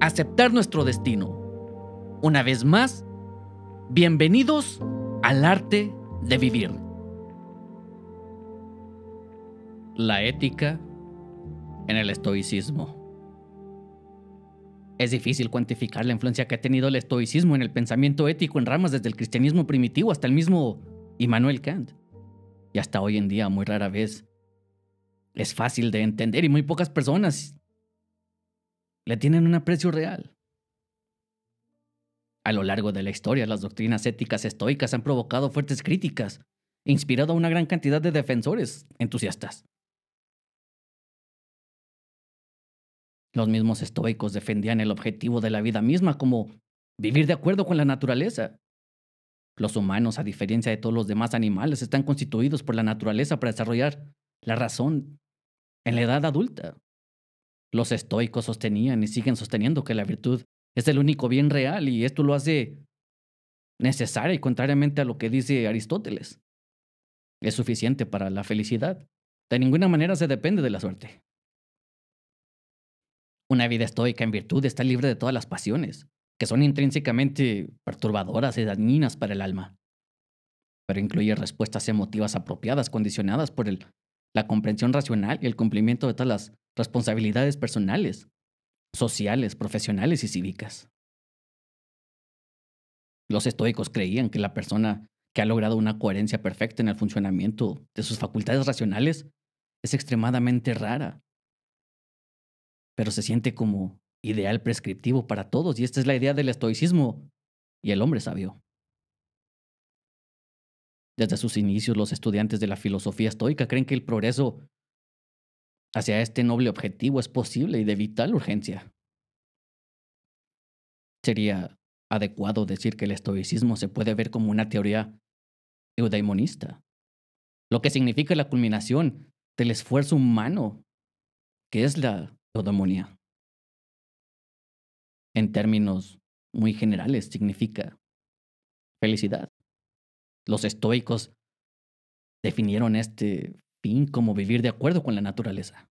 aceptar nuestro destino. Una vez más, bienvenidos al arte de vivir. La ética en el estoicismo. Es difícil cuantificar la influencia que ha tenido el estoicismo en el pensamiento ético en ramas desde el cristianismo primitivo hasta el mismo Immanuel Kant. Y hasta hoy en día muy rara vez es fácil de entender y muy pocas personas le tienen un aprecio real. A lo largo de la historia, las doctrinas éticas estoicas han provocado fuertes críticas inspirado a una gran cantidad de defensores entusiastas. Los mismos estoicos defendían el objetivo de la vida misma como vivir de acuerdo con la naturaleza. Los humanos, a diferencia de todos los demás animales, están constituidos por la naturaleza para desarrollar la razón en la edad adulta. Los estoicos sostenían y siguen sosteniendo que la virtud es el único bien real y esto lo hace necesario y contrariamente a lo que dice Aristóteles. Es suficiente para la felicidad. De ninguna manera se depende de la suerte. Una vida estoica en virtud está libre de todas las pasiones, que son intrínsecamente perturbadoras y dañinas para el alma, pero incluye respuestas emotivas apropiadas condicionadas por el, la comprensión racional y el cumplimiento de todas las responsabilidades personales, sociales, profesionales y cívicas. Los estoicos creían que la persona que ha logrado una coherencia perfecta en el funcionamiento de sus facultades racionales es extremadamente rara, pero se siente como ideal prescriptivo para todos, y esta es la idea del estoicismo y el hombre sabio. Desde sus inicios, los estudiantes de la filosofía estoica creen que el progreso hacia este noble objetivo es posible y de vital urgencia. Sería adecuado decir que el estoicismo se puede ver como una teoría eudaimonista, lo que significa la culminación del esfuerzo humano, que es la eudaimonia. En términos muy generales, significa felicidad. Los estoicos definieron este fin como vivir de acuerdo con la naturaleza.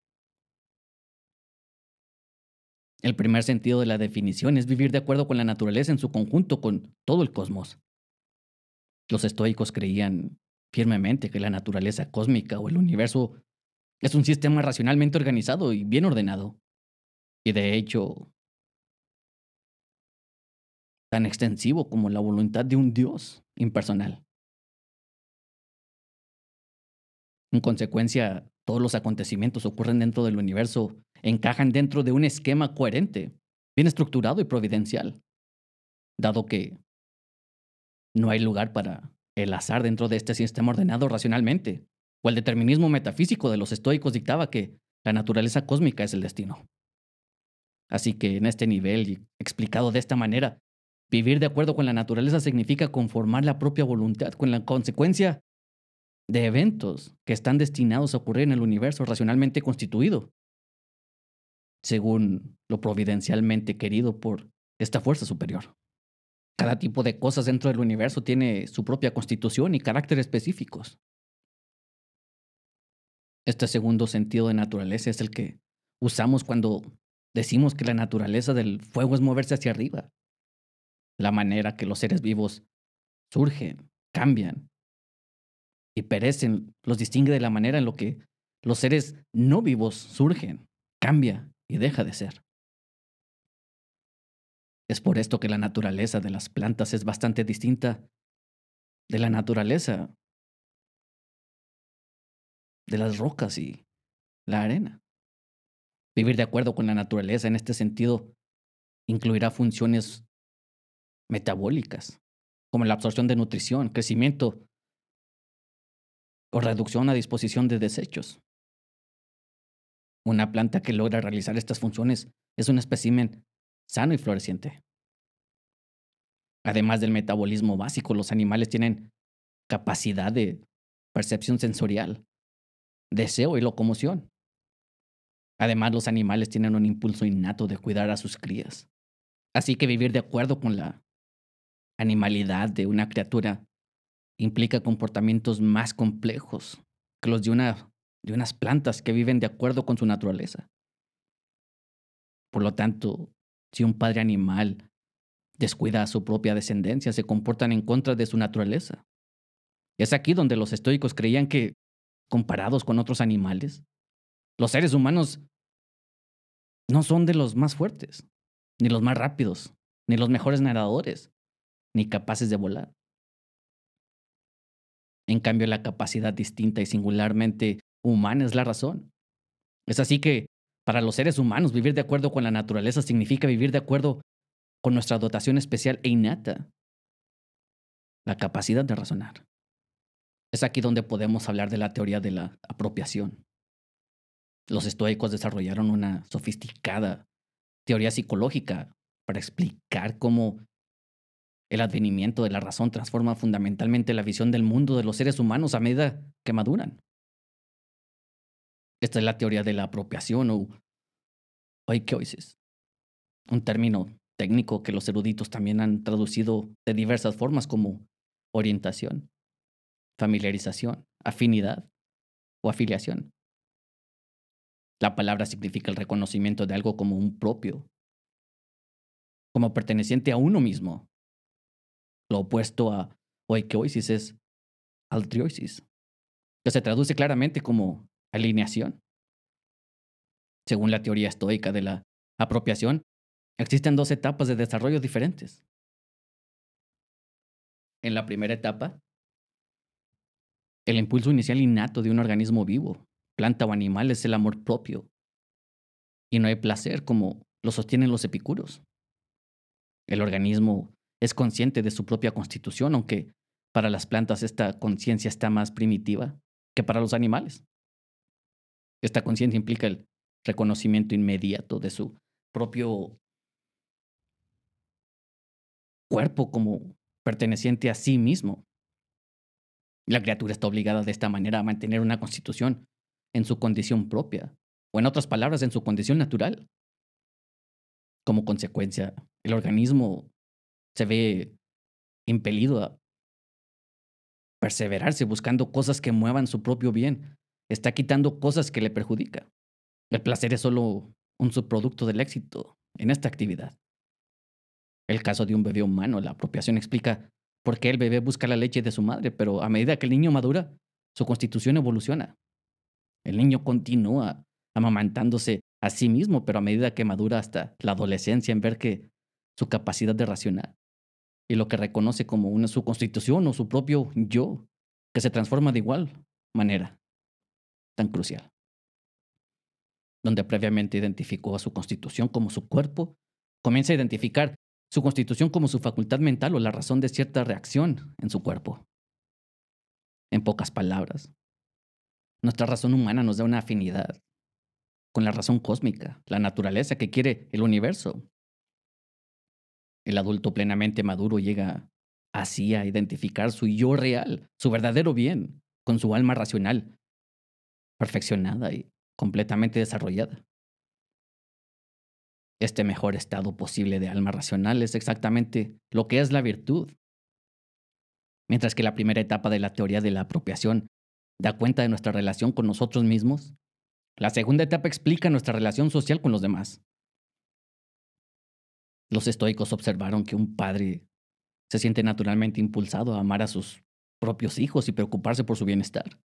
El primer sentido de la definición es vivir de acuerdo con la naturaleza en su conjunto, con todo el cosmos. Los estoicos creían firmemente que la naturaleza cósmica o el universo es un sistema racionalmente organizado y bien ordenado. Y de hecho, tan extensivo como la voluntad de un Dios impersonal. En consecuencia, todos los acontecimientos ocurren dentro del universo, encajan dentro de un esquema coherente, bien estructurado y providencial, dado que no hay lugar para el azar dentro de este sistema ordenado racionalmente, o el determinismo metafísico de los estoicos dictaba que la naturaleza cósmica es el destino. Así que en este nivel, y explicado de esta manera, vivir de acuerdo con la naturaleza significa conformar la propia voluntad con la consecuencia de eventos que están destinados a ocurrir en el universo racionalmente constituido, según lo providencialmente querido por esta fuerza superior. Cada tipo de cosas dentro del universo tiene su propia constitución y carácter específicos. Este segundo sentido de naturaleza es el que usamos cuando decimos que la naturaleza del fuego es moverse hacia arriba. La manera que los seres vivos surgen, cambian y perecen los distingue de la manera en lo que los seres no vivos surgen, cambia y deja de ser. Es por esto que la naturaleza de las plantas es bastante distinta de la naturaleza de las rocas y la arena. Vivir de acuerdo con la naturaleza en este sentido incluirá funciones metabólicas, como la absorción de nutrición, crecimiento o reducción a disposición de desechos. Una planta que logra realizar estas funciones es un espécimen sano y floreciente. Además del metabolismo básico, los animales tienen capacidad de percepción sensorial, deseo y locomoción. Además, los animales tienen un impulso innato de cuidar a sus crías. Así que vivir de acuerdo con la animalidad de una criatura implica comportamientos más complejos que los de, una, de unas plantas que viven de acuerdo con su naturaleza. Por lo tanto, si un padre animal descuida a su propia descendencia, se comportan en contra de su naturaleza. Es aquí donde los estoicos creían que, comparados con otros animales, los seres humanos no son de los más fuertes, ni los más rápidos, ni los mejores nadadores, ni capaces de volar. En cambio, la capacidad distinta y singularmente humana es la razón. Es así que, para los seres humanos, vivir de acuerdo con la naturaleza significa vivir de acuerdo con nuestra dotación especial e innata, la capacidad de razonar. Es aquí donde podemos hablar de la teoría de la apropiación. Los estoicos desarrollaron una sofisticada teoría psicológica para explicar cómo el advenimiento de la razón transforma fundamentalmente la visión del mundo de los seres humanos a medida que maduran. Esta es la teoría de la apropiación o oikeosis, un término técnico que los eruditos también han traducido de diversas formas como orientación, familiarización, afinidad o afiliación. La palabra significa el reconocimiento de algo como un propio, como perteneciente a uno mismo, lo opuesto a oikeosis es altriosis, que se traduce claramente como alineación. Según la teoría estoica de la apropiación, existen dos etapas de desarrollo diferentes. En la primera etapa, el impulso inicial innato de un organismo vivo, planta o animal, es el amor propio. Y no hay placer como lo sostienen los epicuros. El organismo es consciente de su propia constitución, aunque para las plantas esta conciencia está más primitiva que para los animales. Esta conciencia implica el reconocimiento inmediato de su propio cuerpo como perteneciente a sí mismo. La criatura está obligada de esta manera a mantener una constitución en su condición propia, o en otras palabras, en su condición natural. Como consecuencia, el organismo se ve impelido a perseverarse buscando cosas que muevan su propio bien. Está quitando cosas que le perjudican. El placer es solo un subproducto del éxito en esta actividad. El caso de un bebé humano, la apropiación explica por qué el bebé busca la leche de su madre, pero a medida que el niño madura, su constitución evoluciona. El niño continúa amamantándose a sí mismo, pero a medida que madura hasta la adolescencia en ver que su capacidad de racionar y lo que reconoce como una, su constitución o su propio yo, que se transforma de igual manera, tan crucial. Donde previamente identificó a su constitución como su cuerpo, comienza a identificar su constitución como su facultad mental o la razón de cierta reacción en su cuerpo. En pocas palabras, nuestra razón humana nos da una afinidad con la razón cósmica, la naturaleza que quiere el universo, el adulto plenamente maduro llega así a identificar su yo real, su verdadero bien, con su alma racional, perfeccionada y completamente desarrollada. Este mejor estado posible de alma racional es exactamente lo que es la virtud. Mientras que la primera etapa de la teoría de la apropiación da cuenta de nuestra relación con nosotros mismos, la segunda etapa explica nuestra relación social con los demás. Los estoicos observaron que un padre se siente naturalmente impulsado a amar a sus propios hijos y preocuparse por su bienestar.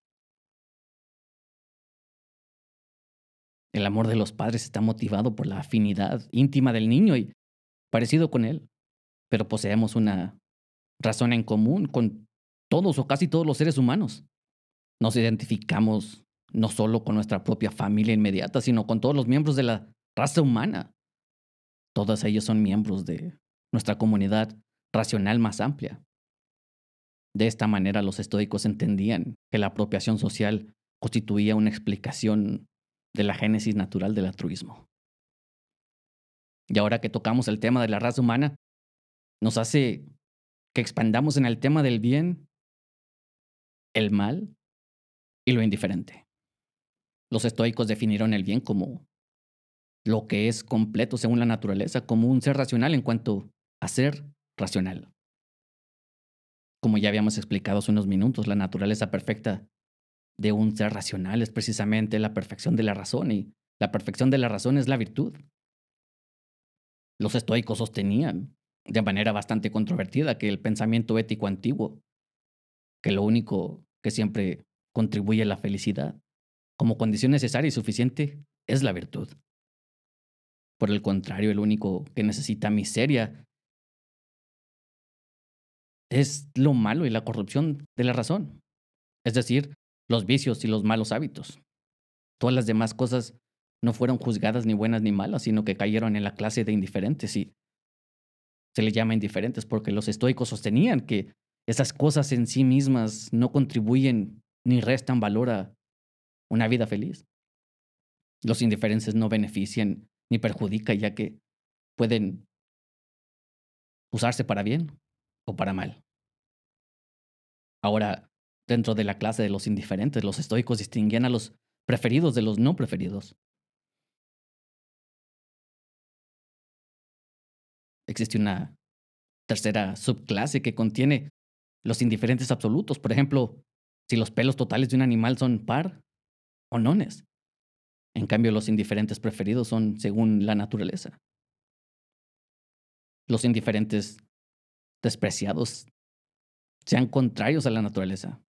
El amor de los padres está motivado por la afinidad íntima del niño y parecido con él, pero poseemos una razón en común con todos o casi todos los seres humanos. Nos identificamos no solo con nuestra propia familia inmediata, sino con todos los miembros de la raza humana. Todos ellos son miembros de nuestra comunidad racional más amplia. De esta manera los estoicos entendían que la apropiación social constituía una explicación de la génesis natural del altruismo. Y ahora que tocamos el tema de la raza humana, nos hace que expandamos en el tema del bien, el mal y lo indiferente. Los estoicos definieron el bien como lo que es completo según la naturaleza, como un ser racional en cuanto a ser racional. Como ya habíamos explicado hace unos minutos, la naturaleza perfecta de un ser racional es precisamente la perfección de la razón y la perfección de la razón es la virtud. Los estoicos sostenían, de manera bastante controvertida, que el pensamiento ético antiguo, que lo único que siempre contribuye a la felicidad, como condición necesaria y suficiente, es la virtud. Por el contrario, el único que necesita miseria es lo malo y la corrupción de la razón. Es decir, los vicios y los malos hábitos. Todas las demás cosas no fueron juzgadas ni buenas ni malas, sino que cayeron en la clase de indiferentes y se le llama indiferentes porque los estoicos sostenían que esas cosas en sí mismas no contribuyen ni restan valor a una vida feliz. Los indiferentes no benefician ni perjudican ya que pueden usarse para bien o para mal. Ahora, dentro de la clase de los indiferentes, los estoicos distinguían a los preferidos de los no preferidos. existe una tercera subclase que contiene los indiferentes absolutos. Por ejemplo, si los pelos totales de un animal son par o nones. En cambio, los indiferentes preferidos son según la naturaleza. Los indiferentes despreciados sean contrarios a la naturaleza.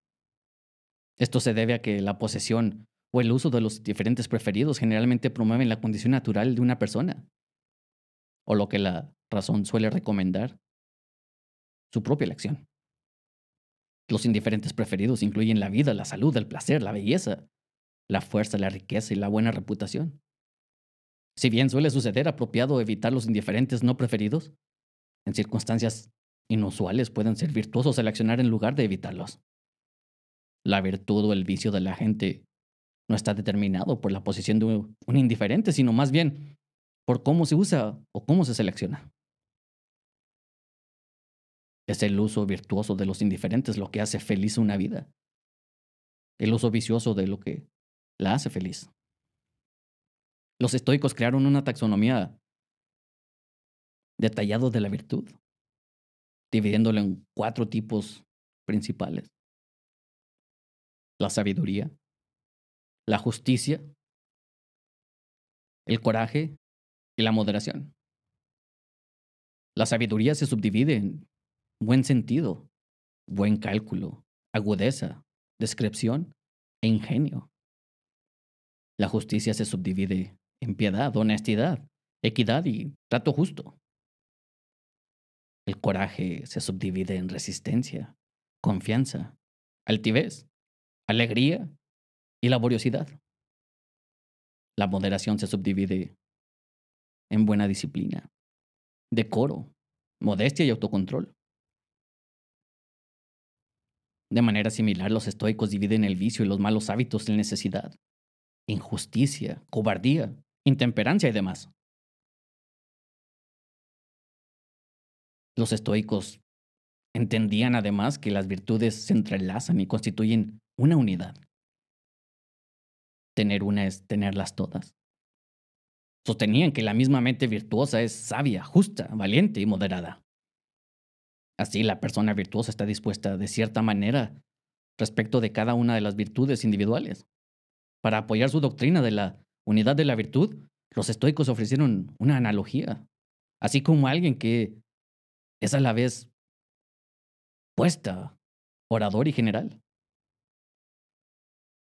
Esto se debe a que la posesión o el uso de los diferentes preferidos generalmente promueven la condición natural de una persona, o lo que la razón suele recomendar su propia elección. Los indiferentes preferidos incluyen la vida, la salud, el placer, la belleza, la fuerza, la riqueza y la buena reputación. Si bien suele suceder apropiado evitar los indiferentes no preferidos, en circunstancias inusuales pueden ser virtuosos seleccionar en lugar de evitarlos. La virtud o el vicio de la gente no está determinado por la posición de un indiferente, sino más bien por cómo se usa o cómo se selecciona. Es el uso virtuoso de los indiferentes lo que hace feliz una vida. El uso vicioso de lo que la hace feliz. Los estoicos crearon una taxonomía detallada de la virtud, dividiéndola en cuatro tipos principales. La sabiduría, la justicia, el coraje y la moderación. La sabiduría se subdivide en buen sentido, buen cálculo, agudeza, descripción e ingenio. La justicia se subdivide en piedad, honestidad, equidad y trato justo. El coraje se subdivide en resistencia, confianza, altivez, alegría y laboriosidad. La moderación se subdivide en buena disciplina, decoro, modestia y autocontrol. De manera similar, los estoicos dividen el vicio y los malos hábitos en necesidad, injusticia, cobardía, intemperancia y demás. Los estoicos entendían además que las virtudes se entrelazan y constituyen una unidad. Tener una es tenerlas todas. Sostenían que la misma mente virtuosa es sabia, justa, valiente y moderada. Así, la persona virtuosa está dispuesta de cierta manera respecto de cada una de las virtudes individuales. Para apoyar su doctrina de la unidad de la virtud, los estoicos ofrecieron una analogía, así como alguien que es a la vez puesta, orador y general.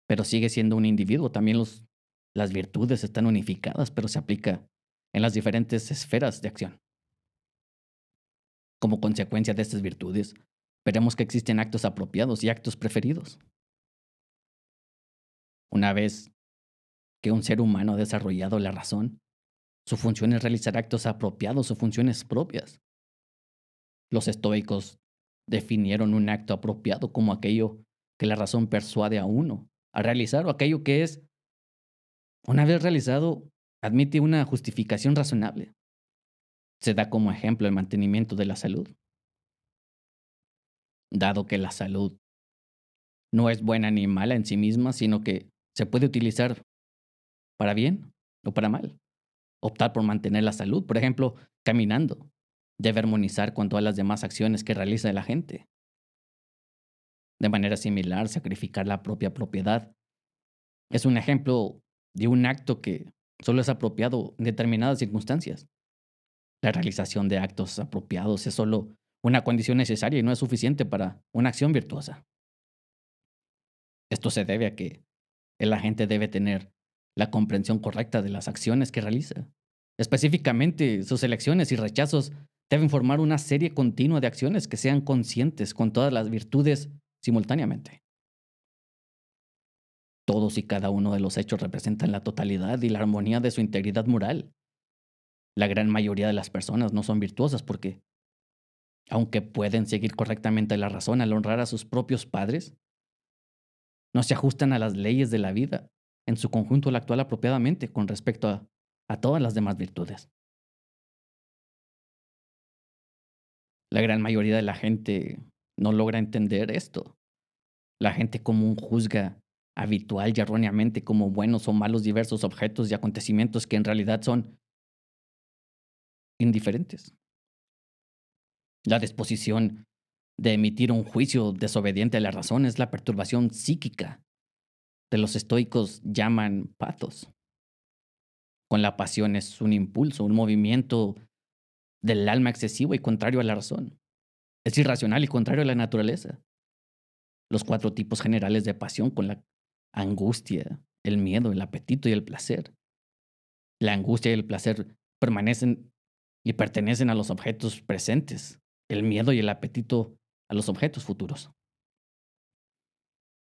Pero sigue siendo un individuo. También las virtudes están unificadas, pero se aplica en las diferentes esferas de acción. Como consecuencia de estas virtudes, veremos que existen actos apropiados y actos preferidos. Una vez que un ser humano ha desarrollado la razón, su función es realizar actos apropiados o funciones propias. Los estoicos definieron un acto apropiado como aquello que la razón persuade a uno a realizar o aquello que es, una vez realizado, admite una justificación razonable. se da como ejemplo el mantenimiento de la salud. Dado que la salud no es buena ni mala en sí misma, sino que se puede utilizar para bien o para mal. Optar por mantener la salud, por ejemplo, caminando, debe armonizar con todas las demás acciones que realiza la gente. De manera similar, sacrificar la propia propiedad es un ejemplo de un acto que solo es apropiado en determinadas circunstancias. La realización de actos apropiados es solo una condición necesaria y no es suficiente para una acción virtuosa. Esto se debe a que el agente debe tener la comprensión correcta de las acciones que realiza. Específicamente, sus elecciones y rechazos deben formar una serie continua de acciones que sean conscientes con todas las virtudes simultáneamente. Todos y cada uno de los hechos representan la totalidad y la armonía de su integridad moral. La gran mayoría de las personas no son virtuosas porque, aunque pueden seguir correctamente la razón al honrar a sus propios padres, no se ajustan a las leyes de la vida en su conjunto la actual apropiadamente con respecto a todas las demás virtudes. La gran mayoría de la gente no logra entender esto. La gente común juzga habitual y erróneamente como buenos o malos diversos objetos y acontecimientos que en realidad son indiferentes. La disposición de emitir un juicio desobediente a la razón es la perturbación psíquica de los estoicos llaman pathos. Con la pasión es un impulso, un movimiento del alma excesivo y contrario a la razón. Es irracional y contrario a la naturaleza. Los cuatro tipos generales de pasión con la angustia, el miedo, el apetito y el placer. La angustia y el placer permanecen y pertenecen a los objetos presentes, el miedo y el apetito a los objetos futuros.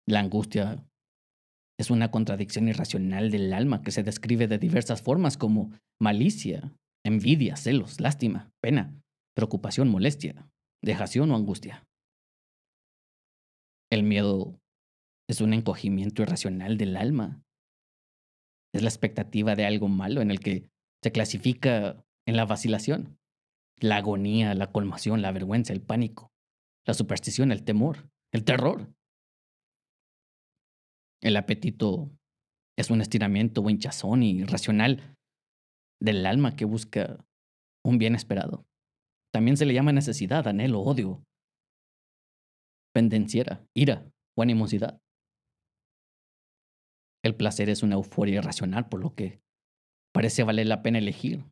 La angustia es una contradicción irracional del alma que se describe de diversas formas como malicia, envidia, celos, lástima, pena, preocupación, molestia, dejación o angustia. El miedo es un encogimiento irracional del alma. Es la expectativa de algo malo en el que se clasifica en la vacilación, la agonía, la colmación, la vergüenza, el pánico, la superstición, el temor, el terror. El apetito es un estiramiento o hinchazón irracional del alma que busca un bien esperado. También se le llama necesidad, anhelo, odio, pendenciera, ira o animosidad. El placer es una euforia irracional, por lo que parece valer la pena elegir.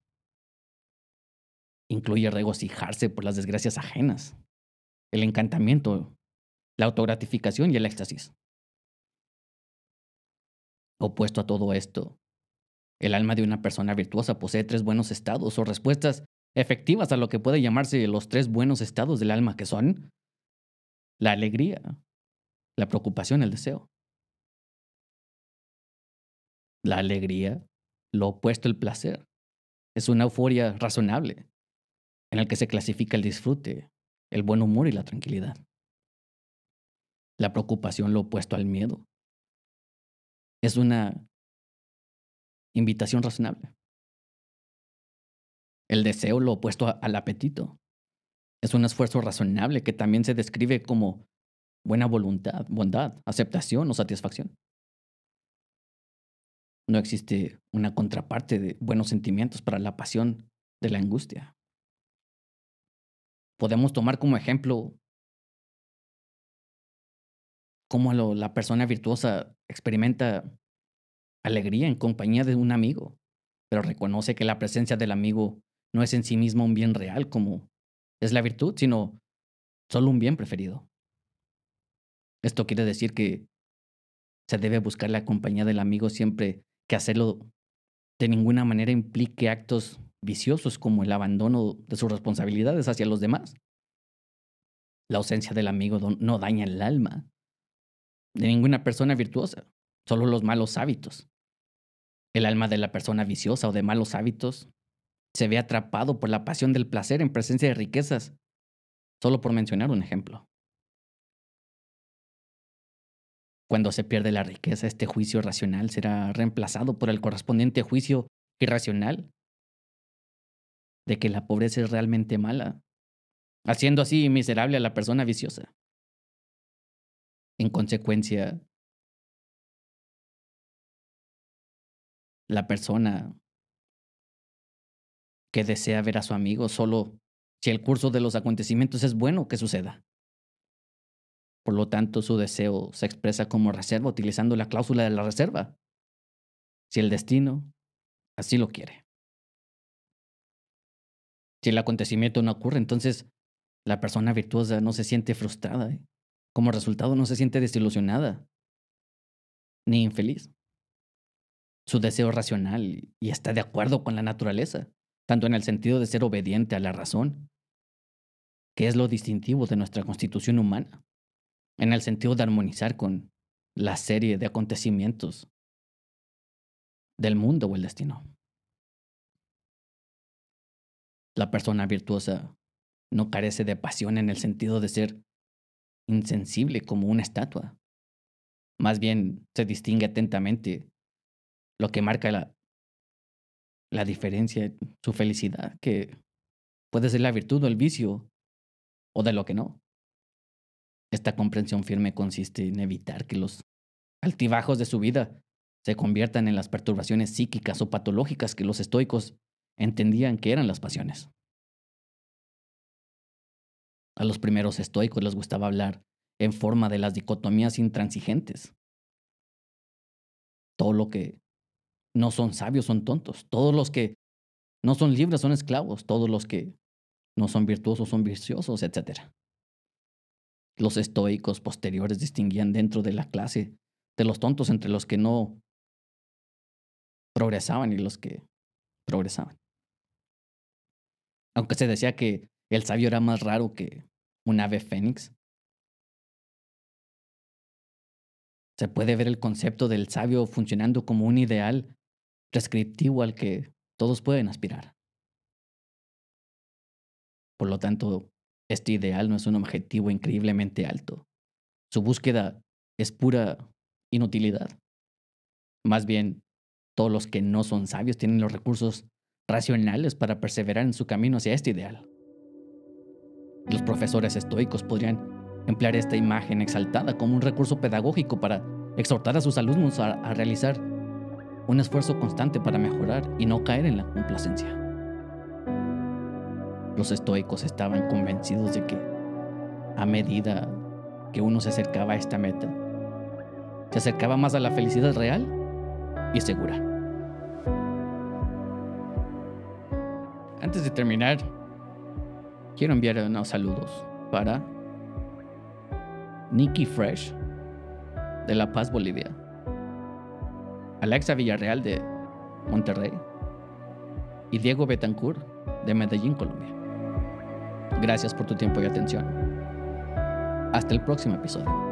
Incluye regocijarse por las desgracias ajenas, el encantamiento, la autogratificación y el éxtasis. Opuesto a todo esto, el alma de una persona virtuosa posee tres buenos estados o respuestas efectivas a lo que puede llamarse los tres buenos estados del alma, que son la alegría, la preocupación, el deseo. La alegría, lo opuesto al placer, es una euforia razonable en el que se clasifica el disfrute, el buen humor y la tranquilidad. La preocupación, lo opuesto al miedo, es una invitación razonable. El deseo, lo opuesto al apetito, es un esfuerzo razonable que también se describe como buena voluntad, bondad, aceptación o satisfacción. No existe una contraparte de buenos sentimientos para la pasión de la angustia. Podemos tomar como ejemplo cómo la persona virtuosa experimenta alegría en compañía de un amigo, pero reconoce que la presencia del amigo no es en sí mismo un bien real como es la virtud, sino solo un bien preferido. Esto quiere decir que se debe buscar la compañía del amigo siempre que hacerlo de ninguna manera implique actos viciosos como el abandono de sus responsabilidades hacia los demás. La ausencia del amigo no daña el alma de ninguna persona virtuosa, solo los malos hábitos. El alma de la persona viciosa o de malos hábitos se ve atrapado por la pasión del placer en presencia de riquezas, solo por mencionar un ejemplo. Cuando se pierde la riqueza, este juicio racional será reemplazado por el correspondiente juicio irracional de que la pobreza es realmente mala, haciendo así miserable a la persona viciosa. En consecuencia, la persona que desea ver a su amigo solo si el curso de los acontecimientos es bueno que suceda. Por lo tanto, su deseo se expresa como reserva utilizando la cláusula de la reserva. Si el destino así lo quiere. Si el acontecimiento no ocurre, entonces la persona virtuosa no se siente frustrada. ¿eh? Como resultado, no se siente desilusionada ni infeliz. Su deseo es racional y está de acuerdo con la naturaleza, tanto en el sentido de ser obediente a la razón, que es lo distintivo de nuestra constitución humana, en el sentido de armonizar con la serie de acontecimientos del mundo o el destino. La persona virtuosa no carece de pasión en el sentido de ser insensible como una estatua. Más bien se distingue atentamente lo que marca la, la diferencia, su felicidad, que puede ser la virtud o el vicio, o de lo que no. Esta comprensión firme consiste en evitar que los altibajos de su vida se conviertan en las perturbaciones psíquicas o patológicas que los estoicos entendían que eran las pasiones. A los primeros estoicos les gustaba hablar en forma de las dicotomías intransigentes. Todo lo que no son sabios son tontos. Todos los que no son libres son esclavos. Todos los que no son virtuosos son viciosos, etc. Los estoicos posteriores distinguían dentro de la clase de los tontos entre los que no progresaban y los que progresaban. Aunque se decía que el sabio era más raro que un ave fénix, se puede ver el concepto del sabio funcionando como un ideal prescriptivo al que todos pueden aspirar. Por lo tanto, este ideal no es un objetivo increíblemente alto. Su búsqueda es pura inutilidad. Más bien, todos los que no son sabios tienen los recursos racionales para perseverar en su camino hacia este ideal. Los profesores estoicos podrían emplear esta imagen exaltada como un recurso pedagógico para exhortar a sus alumnos a, a realizar un esfuerzo constante para mejorar y no caer en la complacencia. Los estoicos estaban convencidos de que a medida que uno se acercaba a esta meta, se acercaba más a la felicidad real y segura. Antes de terminar, quiero enviar unos saludos para Nikki Fresh de La Paz, Bolivia, Alexa Villarreal de Monterrey y Diego Betancourt de Medellín, Colombia. Gracias por tu tiempo y atención. Hasta el próximo episodio.